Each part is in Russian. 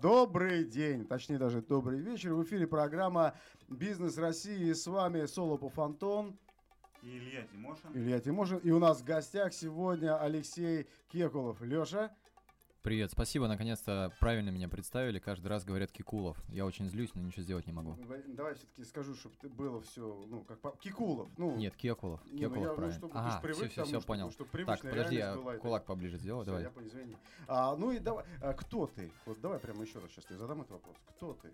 Добрый день, точнее даже добрый вечер. В эфире программа «Бизнес России». С вами Солопов Антон. И Илья Тимошин. Илья Тимошин. И у нас в гостях сегодня Алексей Кекулов. Леша. Привет, спасибо, наконец-то правильно меня представили. Каждый раз говорят Кикулов. Я очень злюсь, но ничего сделать не могу. Давай все-таки скажу, чтобы ты было все, ну, как по... Кикулов. Ну, Нет, Кекулов. Не, ну, Кекулов я, ну, правильно. чтобы а, ты ж привык все, все, тому, все, понял. чтобы Так, привычная подожди, я была, кулак так. поближе сделал, Всё, давай. Я понял, извини. А, ну и давай, а, кто ты? Вот давай прямо еще раз сейчас тебе задам этот вопрос. Кто ты?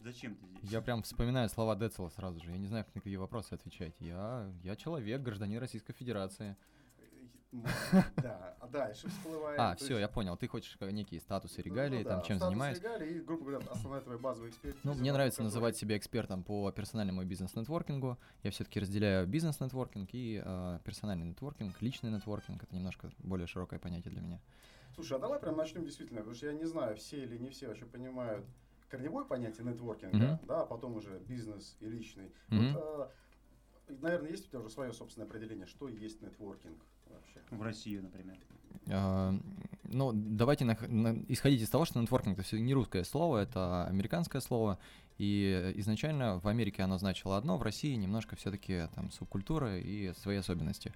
Зачем ты здесь? Я прям вспоминаю слова Децела сразу же. Я не знаю, как на какие вопросы отвечать. Я, я человек, гражданин Российской Федерации. Да, а дальше всплывает. А, все, я понял. Ты хочешь э, некие статусы, Ну, регалии, ну там чем занимаюсь. регалии и, грубо говоря, основная твоя базовая экспертиза. Ну, мне нравится называть себя экспертом по персональному бизнес-нетворкингу. Я все-таки разделяю бизнес-нетворкинг и э, персональный нетворкинг, личный нетворкинг. Это немножко более широкое понятие для меня. Слушай, а давай прям начнем действительно, потому что я не знаю, все или не все вообще понимают корневое понятие нетворкинга, Мгм. да, а потом уже бизнес и личный. Мгм. Вот, а, наверное, есть у тебя уже свое собственное определение, что есть нетворкинг? В Россию, например. А, Ну, давайте нах- на- исходить из того, что нетворкинг это все не русское слово, это американское слово. И изначально в Америке оно значило одно, в России немножко все-таки там субкультура и свои особенности.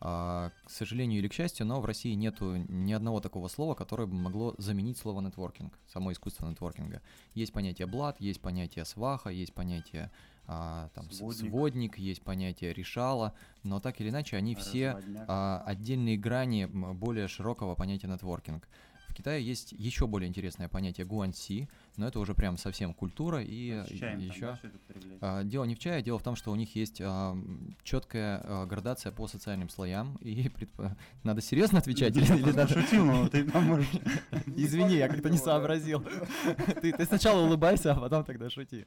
А, К сожалению или к счастью, но в России нету ни одного такого слова, которое бы могло заменить слово нетворкинг, само искусство нетворкинга. Есть понятие блат, есть понятие сваха, есть понятие а, там, Сводник. сводник, есть понятие решала, но так или иначе они все а, отдельные грани более широкого понятия нетворкинг. В Китае есть еще более интересное понятие гуанси, но это уже прям совсем культура и, чаем там, еще. да, это употреблять? А, Дело не в чае, дело в том, что у них есть четкая а, градация по социальным слоям, и предп- надо серьезно отвечать или, или надо... Шутил, но ты поможешь. Извини, я как-то не сообразил. Ты сначала улыбайся, а потом тогда шути.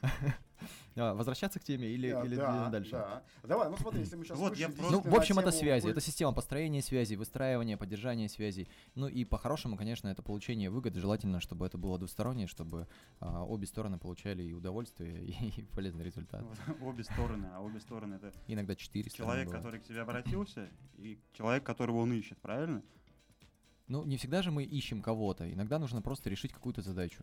А, Возвращаться к теме или, Да, или да, дальше? да. Давай, ну смотри, если мы сейчас Вот я просто- Ну, в общем, это связи, это система построения связей, выстраивания, поддержания связей. Ну и по-хорошему, конечно, это получение выгоды. Желательно, чтобы это было двустороннее, чтобы а, обе стороны получали и удовольствие, и, полезный результат. Обе стороны, а обе стороны это Иногда четыре человек, который к тебе обратился, и человек, которого он ищет, правильно? Ну, не всегда же мы ищем кого-то. Иногда нужно просто решить какую-то задачу.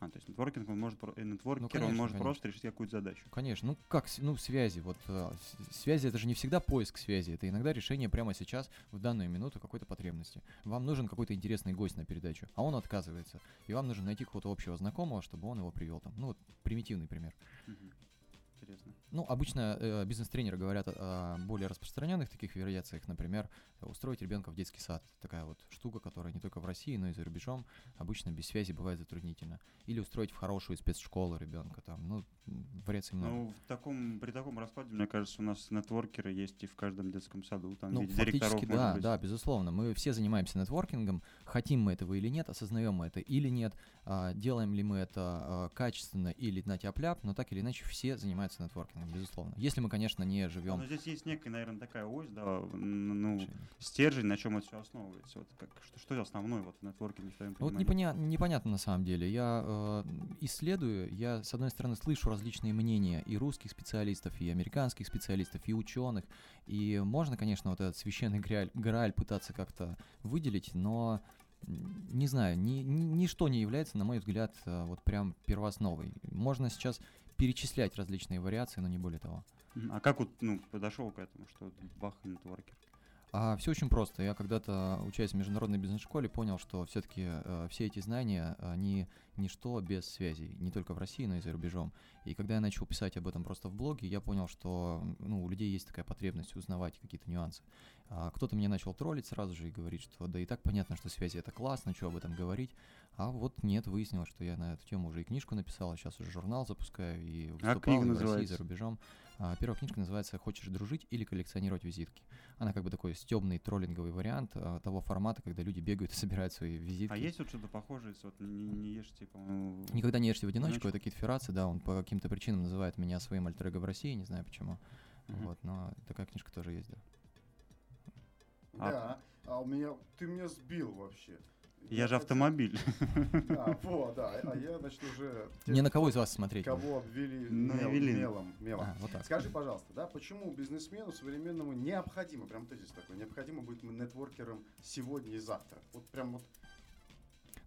А, то есть нетворкинг, он может, э, нетворкер, Ну, конечно, он может конечно. просто решить какую-то задачу. Конечно, ну как, ну связи, вот э, связи это же не всегда поиск связи, это иногда решение прямо сейчас, в данную минуту какой-то потребности. Вам нужен какой-то интересный гость на передачу, а он отказывается, и вам нужно найти какого-то общего знакомого, чтобы он его привел там. Ну вот примитивный пример. Мгм. Интересно. Ну, обычно э, бизнес-тренеры говорят о, о более распространенных таких вариациях, например, устроить ребенка в детский сад. Такая вот штука, которая не только в России, но и за рубежом обычно без связи бывает затруднительно. Или устроить в хорошую спецшколу ребенка там. Ну, вариаций много. Ну, в таком, при таком раскладе, мне кажется, у нас нетворкеры есть и в каждом детском саду. Там Ну, фактически, да, быть. да, безусловно. Мы все занимаемся нетворкингом, хотим мы этого или нет, осознаем мы это или нет, а, делаем ли мы это а, качественно или на тяп но так или иначе все занимаются нетворкингом, безусловно. Если мы, конечно, не Но живем... здесь есть некая, наверное, такая ось, да, ну, стержень, на чем это все основывается. Вот как, что, что основное вот в нетворкинге в твоем Вот непоня- непонятно на самом деле. Я э, исследую, я с одной стороны слышу различные мнения и русских специалистов, и американских специалистов, и ученых. И можно, конечно, вот этот священный грааль, грааль пытаться как-то выделить, но не знаю, ни, ни- ничто не является, на мой взгляд, э, вот прям первоосновой. Можно сейчас перечислять различные вариации, но не более того. А как вот, ну, подошел к этому, что бах и нетворкер? А, все очень просто. Я когда-то, учась в международной бизнес-школе, понял, что все-таки все эти знания, они ничто без связей, не только в России, но и за рубежом. И когда я начал писать об этом просто в блоге, я понял, что ну, у людей есть такая потребность узнавать какие-то нюансы. А, кто-то меня начал троллить сразу же и говорить, что да и так понятно, что связи это классно, что об этом говорить. А вот нет, выяснилось, что я на эту тему уже и книжку написал, а сейчас уже журнал запускаю и выступал книга и в России, и называется? за рубежом. А, Первая книжка называется «Хочешь дружить или коллекционировать визитки». Она как бы такой стебный троллинговый вариант а, того формата, когда люди бегают и собирают свои визитки. А есть вот что-то похожее, вот не, не ешь, типа... ну, Никогда не ешьте в одиночку, это Кит Ферраци, да, он по каким-то причинам называет меня своим альтер в России, не знаю почему. Мгм. Вот, но такая книжка тоже есть, да. А- Да, а у меня, ты меня сбил вообще. Я же хотел- автомобиль. А, вот, да, а я, значит, уже... тех, Не на кого из вас смотреть. Кого обвели На мел- мелом, мелом. А, вот так. Скажи, пожалуйста, да, почему бизнесмену современному необходимо, прям тезис такой, необходимо быть нетворкером сегодня и завтра? Вот прям вот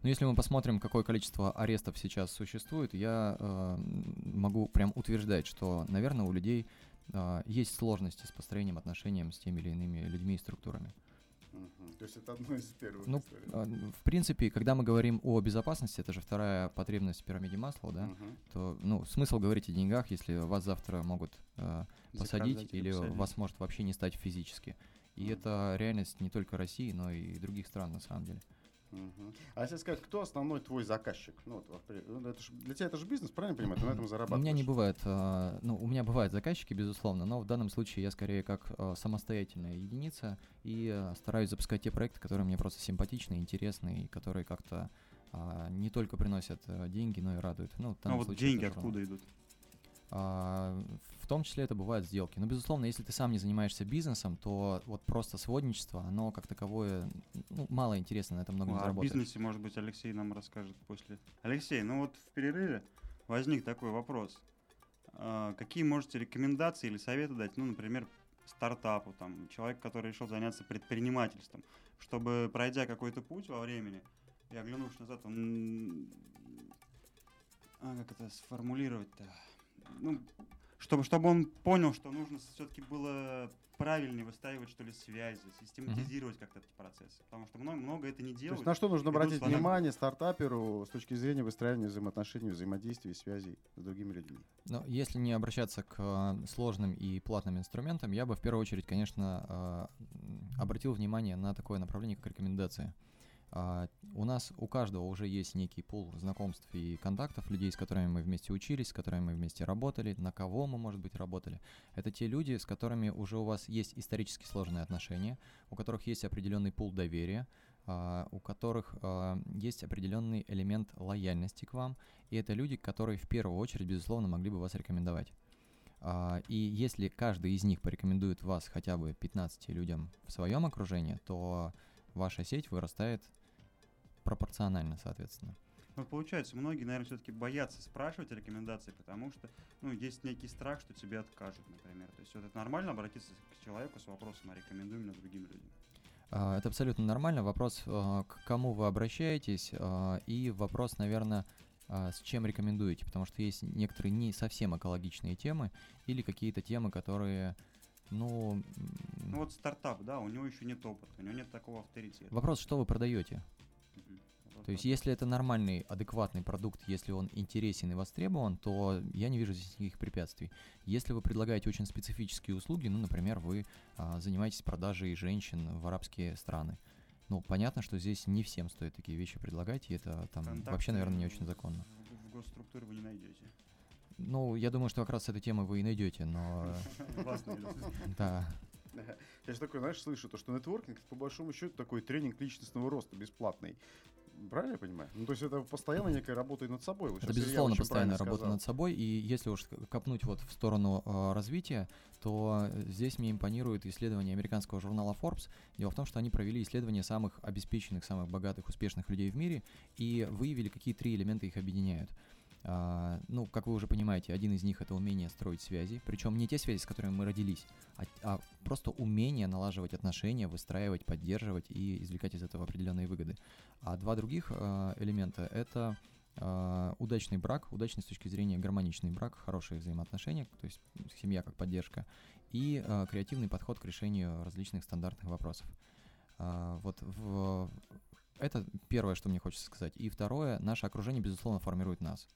Но если мы посмотрим, какое количество арестов сейчас существует, я э, могу прям утверждать, что, наверное, у людей э, есть сложности с построением отношений с теми или иными людьми и структурами. Мгм. То есть это одно из первых Ну, историй. э, в принципе, когда мы говорим о безопасности, это же вторая потребность в пирамиде масла, да, Мгм. то, ну, смысл говорить о деньгах, если вас завтра могут э, посадить Заказать или посадить. вас может вообще не стать физически. И Мгм. это реальность не только России, но и других стран на самом деле. Мгм. А если сказать, кто основной твой заказчик? Ну, вот, во- ну, это ж- для тебя это же бизнес, правильно понимаю? Ты на этом У зарабатываешь. меня не бывает, э, ну, у меня бывают заказчики, безусловно, но в данном случае я скорее как э, самостоятельная единица и э, стараюсь запускать те проекты, которые мне просто симпатичны, интересны и которые как-то а, не только приносят э, деньги, но и радуют. Ну, А вот случае деньги откуда идут? А, в том числе это бывают сделки. Но, безусловно, если ты сам не занимаешься бизнесом, то вот просто сводничество, оно как таковое ну, мало интересно, на этом много не Ну, а о заработаешь. бизнесе, может быть, Алексей нам расскажет после. Алексей, ну вот в перерыве возник такой вопрос. А, Какие можете рекомендации или советы дать, ну, например, стартапу, там, человек, который решил заняться предпринимательством, чтобы, пройдя какой-то путь во времени, и оглянувшись назад, он... А, как это сформулировать-то? Ну, чтобы, чтобы он понял, что нужно все-таки было правильнее выстраивать, что ли, связи, систематизировать как-то эти процессы. Потому что много, много это не То делают. есть на что нужно обратить слоны. внимание стартаперу с точки зрения выстраивания взаимоотношений, взаимодействия и связей с другими людьми? Но если не обращаться к э, сложным и платным инструментам, я бы в первую очередь, конечно, э, обратил внимание на такое направление, как рекомендации. А, У нас у каждого уже есть некий пул знакомств и контактов, людей, с которыми мы вместе учились, с которыми мы вместе работали, на кого мы, может быть, работали. Это те люди, с которыми уже у вас есть исторически сложные отношения, у которых есть определенный пул доверия, а, у которых а, есть определенный элемент лояльности к вам, и это люди, которые в первую очередь, безусловно, могли бы вас рекомендовать. И если каждый из них порекомендует вас хотя бы 15 людям в своем окружении, то ваша сеть вырастает пропорционально, соответственно. Ну, получается, многие, наверное, все-таки боятся спрашивать рекомендации, потому что, ну, есть некий страх, что тебе откажут, например. То есть вот это нормально обратиться к человеку с вопросом, а рекомендуй меня другим людям. А, Это абсолютно нормально. Вопрос, а, к кому вы обращаетесь, а, и вопрос, наверное, с чем рекомендуете, потому что есть некоторые не совсем экологичные темы или какие-то темы, которые, ну, Ну вот стартап, да, у него еще нет опыта, у него нет такого авторитета. вопрос, что вы продаете. То есть, если это нормальный, адекватный продукт, если он интересен и востребован, то я не вижу здесь никаких препятствий. Если вы предлагаете очень специфические услуги, ну, например, вы а, занимаетесь продажей женщин в арабские страны, ну, понятно, что здесь не всем стоит такие вещи предлагать, и это там Контакты вообще, наверное, не очень законно. В, госструктуре вы не найдете. Ну, я думаю, что как раз с этой темой вы и найдете, но да. Я же такой, знаешь, слышу, то, что нетворкинг, по большому счету такой тренинг личностного роста бесплатный. Правильно я понимаю? Ну, то есть это постоянно некая работа и над собой. Вот Это, безусловно, постоянная работа сказал. над собой. И если уж копнуть вот в сторону э, развития, то здесь мне импонирует исследование американского журнала Forbes. Дело в том, что они провели исследование самых обеспеченных, самых богатых, успешных людей в мире и выявили, какие три элемента их объединяют. А, ну, как вы уже понимаете, один из них это умение строить связи, причем не те связи, с которыми мы родились, а, а просто умение налаживать отношения, выстраивать, поддерживать и извлекать из этого определенные выгоды. А два других э, элемента это э, удачный брак, удачный с точки зрения гармоничный брак, хорошие взаимоотношения, то есть семья как поддержка, и э, креативный подход к решению различных стандартных вопросов. А, вот в, это первое, что мне хочется сказать. И второе, наше окружение, безусловно, формирует нас.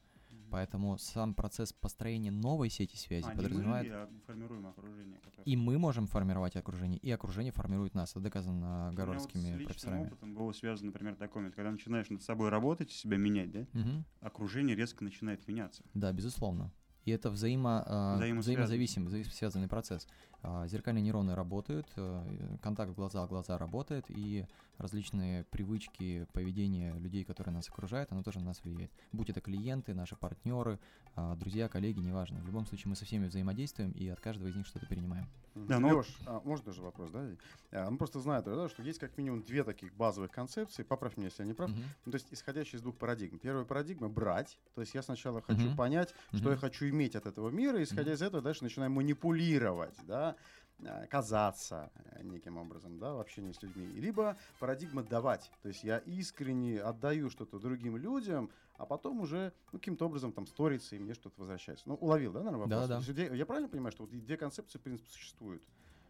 Поэтому сам процесс построения новой сети связи А, подразумевает... мы, а формируем окружение. которое- И мы можем формировать окружение, и окружение формирует нас. Это доказано меня вот профессорами. опытом было связано, например, такой момент, когда начинаешь над собой работать, себя менять, да, Мгм. окружение резко начинает меняться. Да, безусловно. И это взаимо, э, взаимозависимый, взаимосвязанный процесс. А, Зеркальные нейроны работают, э, контакт глаза в глаза работает, и различные привычки, поведение людей, которые нас окружают, оно тоже на нас влияет. Будь это клиенты, наши партнеры, а, друзья, коллеги, неважно. В любом случае мы со всеми взаимодействуем и от каждого из них что-то перенимаем. Да, ну Лёш, а, можно даже вопрос, да? А, ну, просто знаю, да, что есть как минимум две таких базовых концепции. Поправь меня, если я не прав. Мгм. Ну, то есть исходящие из двух парадигм. Первая парадигма — брать. То есть я сначала хочу Мгм. понять, что Мгм. я хочу иметь от этого мира, и исходя Мгм. из этого дальше начинаю манипулировать, да. Э, казаться э, неким образом, да, в общении с людьми, либо парадигма давать. То есть я искренне отдаю что-то другим людям, а потом уже ну, каким-то образом там сторится, и мне что-то возвращается. Ну, уловил, да, наверное, вопрос? То есть, я правильно понимаю, что вот две концепции, в принципе, существуют?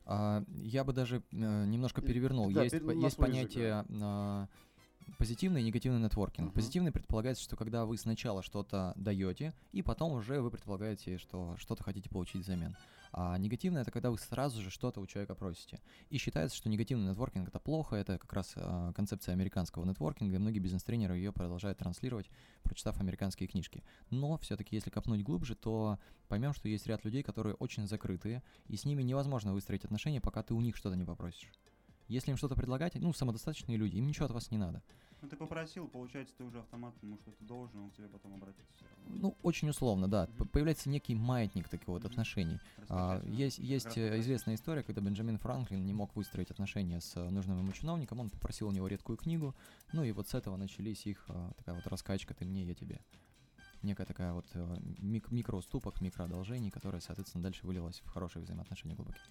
А, я бы даже э, немножко И- перевернул. да, есть есть свой язык, понятие а, позитивный и негативный нетворкинг. Мгм. Позитивный предполагается, что когда вы сначала что-то даете, и потом уже вы предполагаете, что что-то хотите получить взамен. А негативный это когда вы сразу же что-то у человека просите. И считается, что негативный нетворкинг это плохо, это как раз а, концепция американского нетворкинга, и многие бизнес-тренеры ее продолжают транслировать, прочитав американские книжки. Но все-таки, если копнуть глубже, то поймем, что есть ряд людей, которые очень закрытые, и с ними невозможно выстроить отношения, пока ты у них что-то не попросишь. Если им что-то предлагать, ну, самодостаточные люди, им ничего от вас не надо. Ну, ты попросил, получается, ты уже автоматом ему что-то должен, он к тебе потом обратится все равно. Ну, очень условно, да. Мгм. Появляется некий маятник таких вот Мгм. отношений. А, есть есть э, известная история, когда Бенджамин Франклин не мог выстроить отношения с э, нужным ему чиновником, он попросил у него редкую книгу, ну и вот с этого начались их э, такая вот раскачка «ты мне, я тебе». Некая такая вот мик- микроуступок, микроодолжений, которая, соответственно, дальше вылилась в хорошие взаимоотношения глубокие.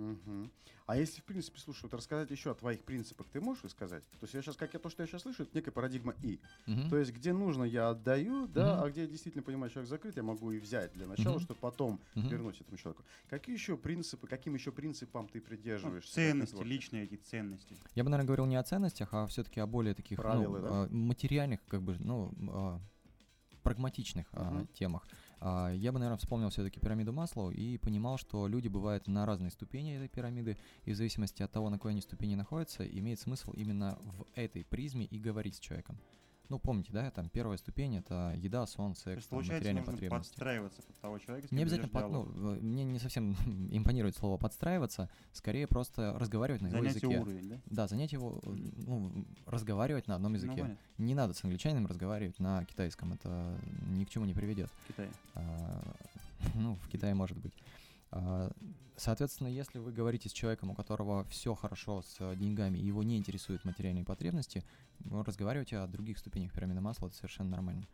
Мгм. А если, в принципе, слушай, вот рассказать еще о твоих принципах, ты можешь рассказать? То есть я сейчас, как я то, что я сейчас слышу, это некая парадигма И. Мгм. То есть где нужно, я отдаю, да, Мгм. а где я действительно понимаю, человек закрыт, я могу и взять для начала, Мгм. чтобы потом Мгм. вернуть этому человеку. Какие еще принципы, каким еще принципам ты Ну, придерживаешься? ценности, личные эти ценности. Я бы, наверное, говорил не о ценностях, а все-таки о более таких ну, Правила, да? а, материальных, как бы, ну, а, прагматичных Мгм. темах. А, Я бы, наверное, вспомнил все-таки пирамиду Маслоу и понимал, что люди бывают на разной ступени этой пирамиды, и в зависимости от того, на какой они ступени находятся, имеет смысл именно в этой призме и говорить с человеком. Ну, помните, да, там первая ступень это еда, сон, То секс, есть, там, материальные нужно потребности. подстраиваться под того человека, с Не обязательно, под- ну, мне не совсем импонирует слово подстраиваться, скорее просто разговаривать на его Занятие языке. уровень, да? Да, занять его, ну, разговаривать на одном Ну, языке. понятно. не надо с англичанином разговаривать на китайском, это ни к чему не приведет. В Китае. А, ну, в Китае может быть. А, Соответственно, если вы говорите с человеком, у которого все хорошо с э, деньгами, и его не интересуют материальные потребности, вы разговариваете о других ступенях пирамиды масла, это совершенно нормально.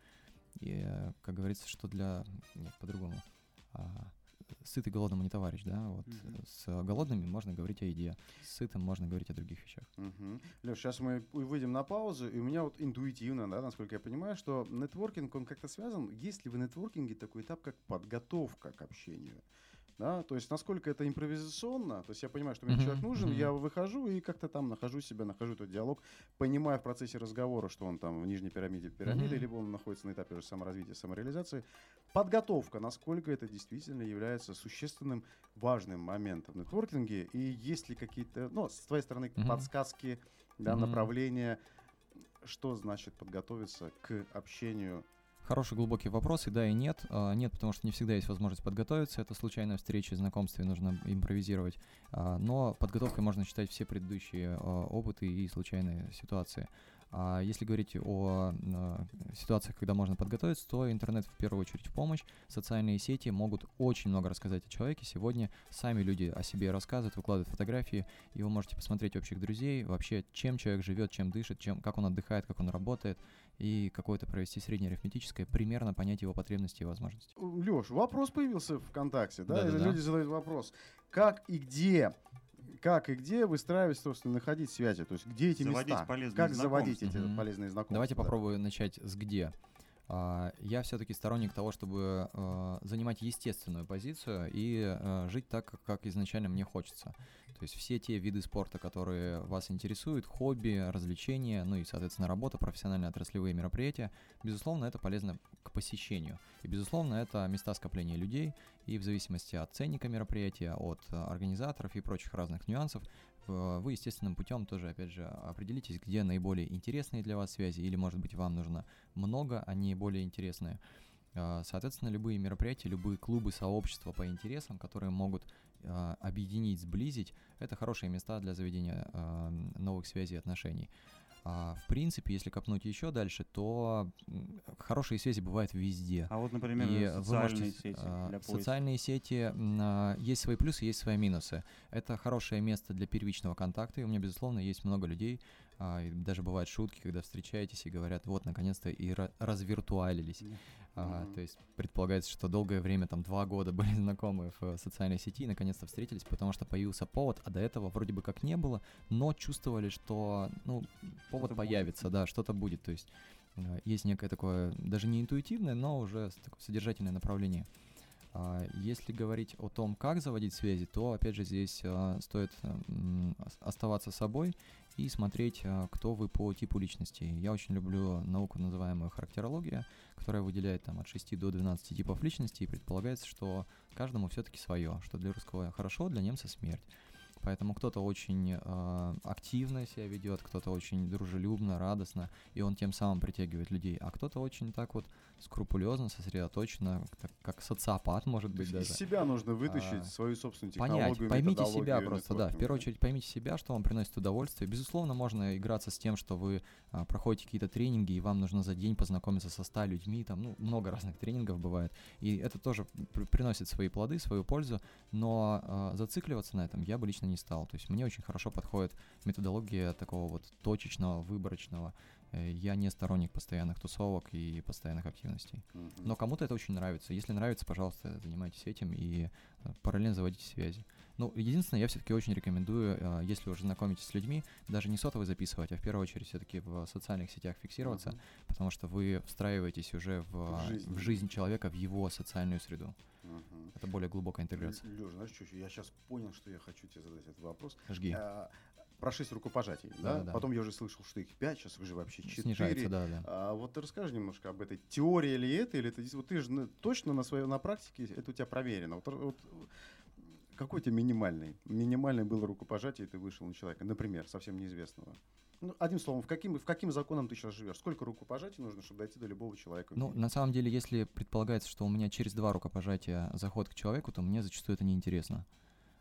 И, э, как говорится, что для... Нет, по-другому. А, Сытый голодному не товарищ, да? Вот э, с голодными можно говорить о еде, с сытым можно говорить о других вещах. Леш, сейчас мы выйдем на паузу, и у меня вот интуитивно, да, насколько я понимаю, что нетворкинг, он как-то связан. Есть ли в нетворкинге такой этап, как подготовка к общению? Да, то есть насколько это импровизационно, то есть я понимаю, что мне человек нужен, я выхожу и как-то там нахожу себя, нахожу этот диалог, понимаю в процессе разговора, что он там в нижней пирамиде пирамиды, либо он находится на этапе уже саморазвития, самореализации. Подготовка, насколько это действительно является существенным, важным моментом в нетворкинге, и есть ли какие-то, ну, с твоей стороны, подсказки, да, направления, что значит подготовиться к общению Хороший глубокий вопрос, и да, и нет. А, Нет, потому что не всегда есть возможность подготовиться. Это случайная встреча, знакомство, и нужно импровизировать. А, Но подготовкой можно считать все предыдущие а, опыты и случайные ситуации. А если говорить о а, ситуациях, когда можно подготовиться, то интернет в первую очередь в помощь. Социальные сети могут очень много рассказать о человеке. Сегодня сами люди о себе рассказывают, выкладывают фотографии, и вы можете посмотреть общих друзей, вообще, чем человек живет, чем дышит, чем, как он отдыхает, как он работает, и какое-то провести среднеарифметическое, примерно понять его потребности и возможности. Леш, вопрос появился ВКонтакте, да? Да-да-да. Или люди задают вопрос, как и где, как и где выстраивать, собственно, находить связи, то есть где эти Заводить места, полезные как заводить эти. Мгм. полезные знакомства. Давайте да. попробую начать с где. А, Я все-таки сторонник того, чтобы э, занимать естественную позицию и э, жить так, как изначально мне хочется. То есть все те виды спорта, которые вас интересуют, хобби, развлечения, ну и, соответственно, работа, профессиональные отраслевые мероприятия, безусловно, это полезно к посещению. И, безусловно, это места скопления людей, и в зависимости от ценника мероприятия, от э, организаторов и прочих разных нюансов, вы естественным путем тоже, опять же, определитесь, где наиболее интересные для вас связи, или, может быть, вам нужно много, а не более интересные. Э, Соответственно, любые мероприятия, любые клубы, сообщества по интересам, которые могут объединить, сблизить, это хорошие места для заведения э, новых связей и отношений. А, в принципе, если копнуть еще дальше, то хорошие связи бывают везде. А вот, например, И социальные можете, сети а, для поиска. социальные сети, а, есть свои плюсы, есть свои минусы. Это хорошее место для первичного контакта, и у меня, безусловно, есть много людей, А, даже бывают шутки, когда встречаетесь и говорят, вот, наконец-то и ра- развиртуалились. А, то есть предполагается, что долгое время, там два года были знакомы в э, социальной сети и наконец-то встретились, потому что появился повод, а до этого вроде бы как не было, но чувствовали, что ну, повод будет. появится, да, что-то будет. То есть э, есть некое такое, даже не интуитивное, но уже такое содержательное направление. А, Если говорить о том, как заводить связи, то, опять же, здесь а, стоит оставаться собой и смотреть, а, кто вы по типу личности. Я очень люблю науку, называемую характерология, которая выделяет там от 6 до 12 типов личности, и предполагается, что каждому все-таки свое, что для русского хорошо, для немца смерть. Поэтому кто-то очень э, активно себя ведет, кто-то очень дружелюбно, радостно, и он тем самым притягивает людей, а кто-то очень так вот скрупулезно, сосредоточенно, так, как социопат, может быть, есть из даже. себя нужно вытащить А, свою собственную Понять, технологию, поймите себя просто, да. В первую очередь поймите себя, что вам приносит удовольствие. Безусловно, можно играться с тем, что вы а, проходите какие-то тренинги, и вам нужно за день познакомиться со 100 людьми, там, ну, много разных тренингов бывает. И это тоже при- приносит свои плоды, свою пользу, но а, зацикливаться на этом я бы лично не стал. То есть мне очень хорошо подходит методология такого вот точечного, выборочного. Э, Я не сторонник постоянных тусовок и постоянных активностей. Но кому-то это очень нравится. Если нравится, пожалуйста, занимайтесь этим и э, параллельно заводите связи. Ну, единственное, я все-таки очень рекомендую, э, если уже знакомитесь с людьми, даже не сотовый записывать, а в первую очередь все-таки в социальных сетях фиксироваться, потому что вы встраиваетесь уже в, В жизнь. в жизнь человека, в его социальную среду. Мгм. Это более глубокая интеграция. Лёш, знаешь, что я сейчас понял, что я хочу тебе задать этот вопрос. Жги. А, Про шесть рукопожатий, да? Да-да-да. Потом я уже слышал, что их пять, сейчас уже вообще четыре. Снижается, да, да. А вот ты расскажи немножко об этой теории ли это, или это вот ты же на- точно на своей на практике это у тебя проверено. Вот, вот какой у тебя минимальный? Минимальный было рукопожатие, и ты вышел на человека, например, совсем неизвестного. Ну, одним словом, в каким, в каким законом ты сейчас живешь? Сколько рукопожатий нужно, чтобы дойти до любого человека? Ну, на самом деле, если предполагается, что у меня через два рукопожатия заход к человеку, то мне зачастую это неинтересно.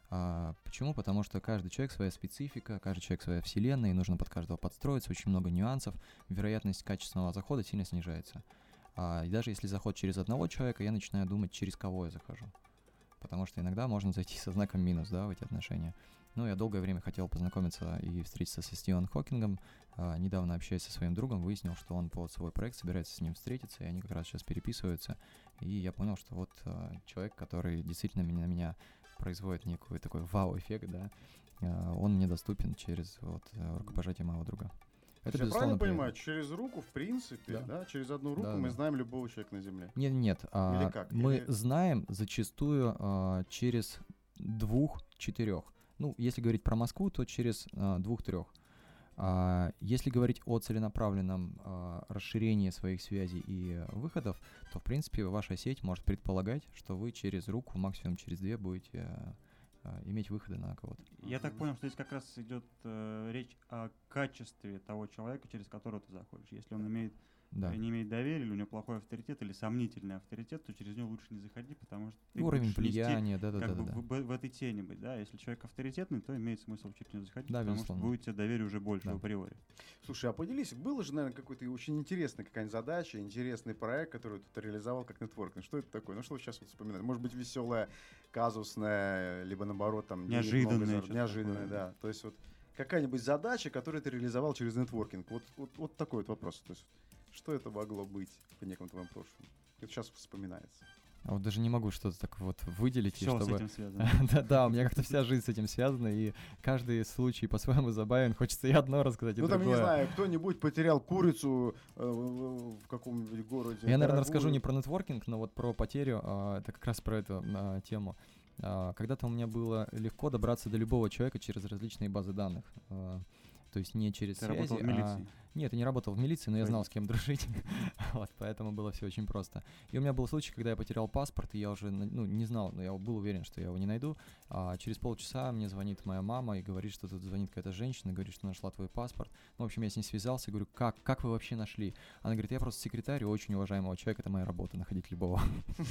А, почему? Потому что каждый человек своя специфика, каждый человек своя вселенная, и нужно под каждого подстроиться, очень много нюансов, вероятность качественного захода сильно снижается. А, и даже если заход через одного человека, я начинаю думать, через кого я захожу. Потому что иногда можно зайти со знаком минус, да, в эти отношения. Ну, я долгое время хотел познакомиться и встретиться со Стивеном Хокингом. А, недавно общаясь со своим другом, выяснил, что он под свой проект собирается с ним встретиться, и они как раз сейчас переписываются. И я понял, что вот а, человек, который действительно меня, на меня производит некий такой вау-эффект, да, а, он мне доступен через вот а, рукопожатие моего друга. Это, я правильно приятно. понимаю, через руку, в принципе, да, Да. через одну руку Да, мы да. знаем любого человека на Земле. Нет, нет. а, Или как? Мы Или- знаем зачастую а, через двух-четырех. Ну, если говорить про Москву, то через а, двух-трех. А, если говорить о целенаправленном а, расширении своих связей и выходов, то, в принципе, ваша сеть может предполагать, что вы через руку, максимум через две, будете а, иметь выходы на кого-то. Я так понял, что здесь как раз идет э, речь о качестве того человека, через которого ты заходишь. Если он имеет, Да. не имеет доверия, или у него плохой авторитет, или сомнительный авторитет, то через него лучше не заходить, потому что ты Уровень влияния, да, да, как да, бы да. в, в- в этой тени быть, да. Если человек авторитетный, то имеет смысл через него заходить, Да, потому безусловно. что будет тебе доверие уже больше Да. априори. Слушай, а поделись, было же, наверное, какой-то очень интересная какая-нибудь задача, интересный проект, который ты реализовал как нетворкинг. Что это такое? Ну что вы сейчас вот вспоминаете? Может быть, веселая, казусная, либо наоборот, там... не- Неожиданная много Неожиданная, такое, да. То есть вот какая-нибудь задача, которую ты реализовал через нетворкинг. Вот, вот, вот такой вот вопрос. То есть что это могло быть по некому твоему прошлому? Это сейчас вспоминается. А вот даже не могу что-то так вот выделить, и Все с чтобы... этим связано. да, да, у меня как-то вся жизнь с этим связана, и каждый случай по-своему забавен. Хочется и одно рассказать, и Ну там, я не знаю, кто-нибудь потерял курицу э, в каком-нибудь городе. Я, наверное, расскажу не про нетворкинг, но вот про потерю. а, Это как раз про эту а, тему. А, Когда-то у меня было легко добраться до любого человека через различные базы данных. То есть не через Ты связи, работал в а-. Нет, я не работал в милиции, но я знал, с кем дружить. вот, поэтому было все очень просто. И у меня был случай, когда я потерял паспорт, и я уже ну, не знал, но я был уверен, что я его не найду. А через полчаса мне звонит моя мама и говорит, что тут звонит какая-то женщина, говорит, что нашла твой паспорт. Ну, в общем, я с ней связался, говорю, как, как вы вообще нашли? Она говорит, я просто секретарь очень уважаемого человека, это моя работа, находить любого.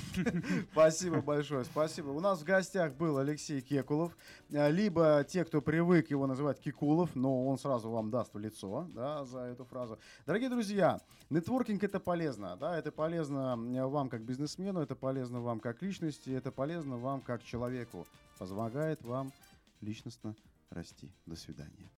Спасибо большое, спасибо. У нас в гостях был Алексей Кекулов, э, либо те, кто привык его называть Кикулов, но он сразу вам даст в лицо да, за эту фразу. Дорогие друзья, нетворкинг это полезно, да, это полезно э, вам как бизнесмену, это полезно вам как личности, это полезно вам как человеку, помогает вам личностно расти. До свидания.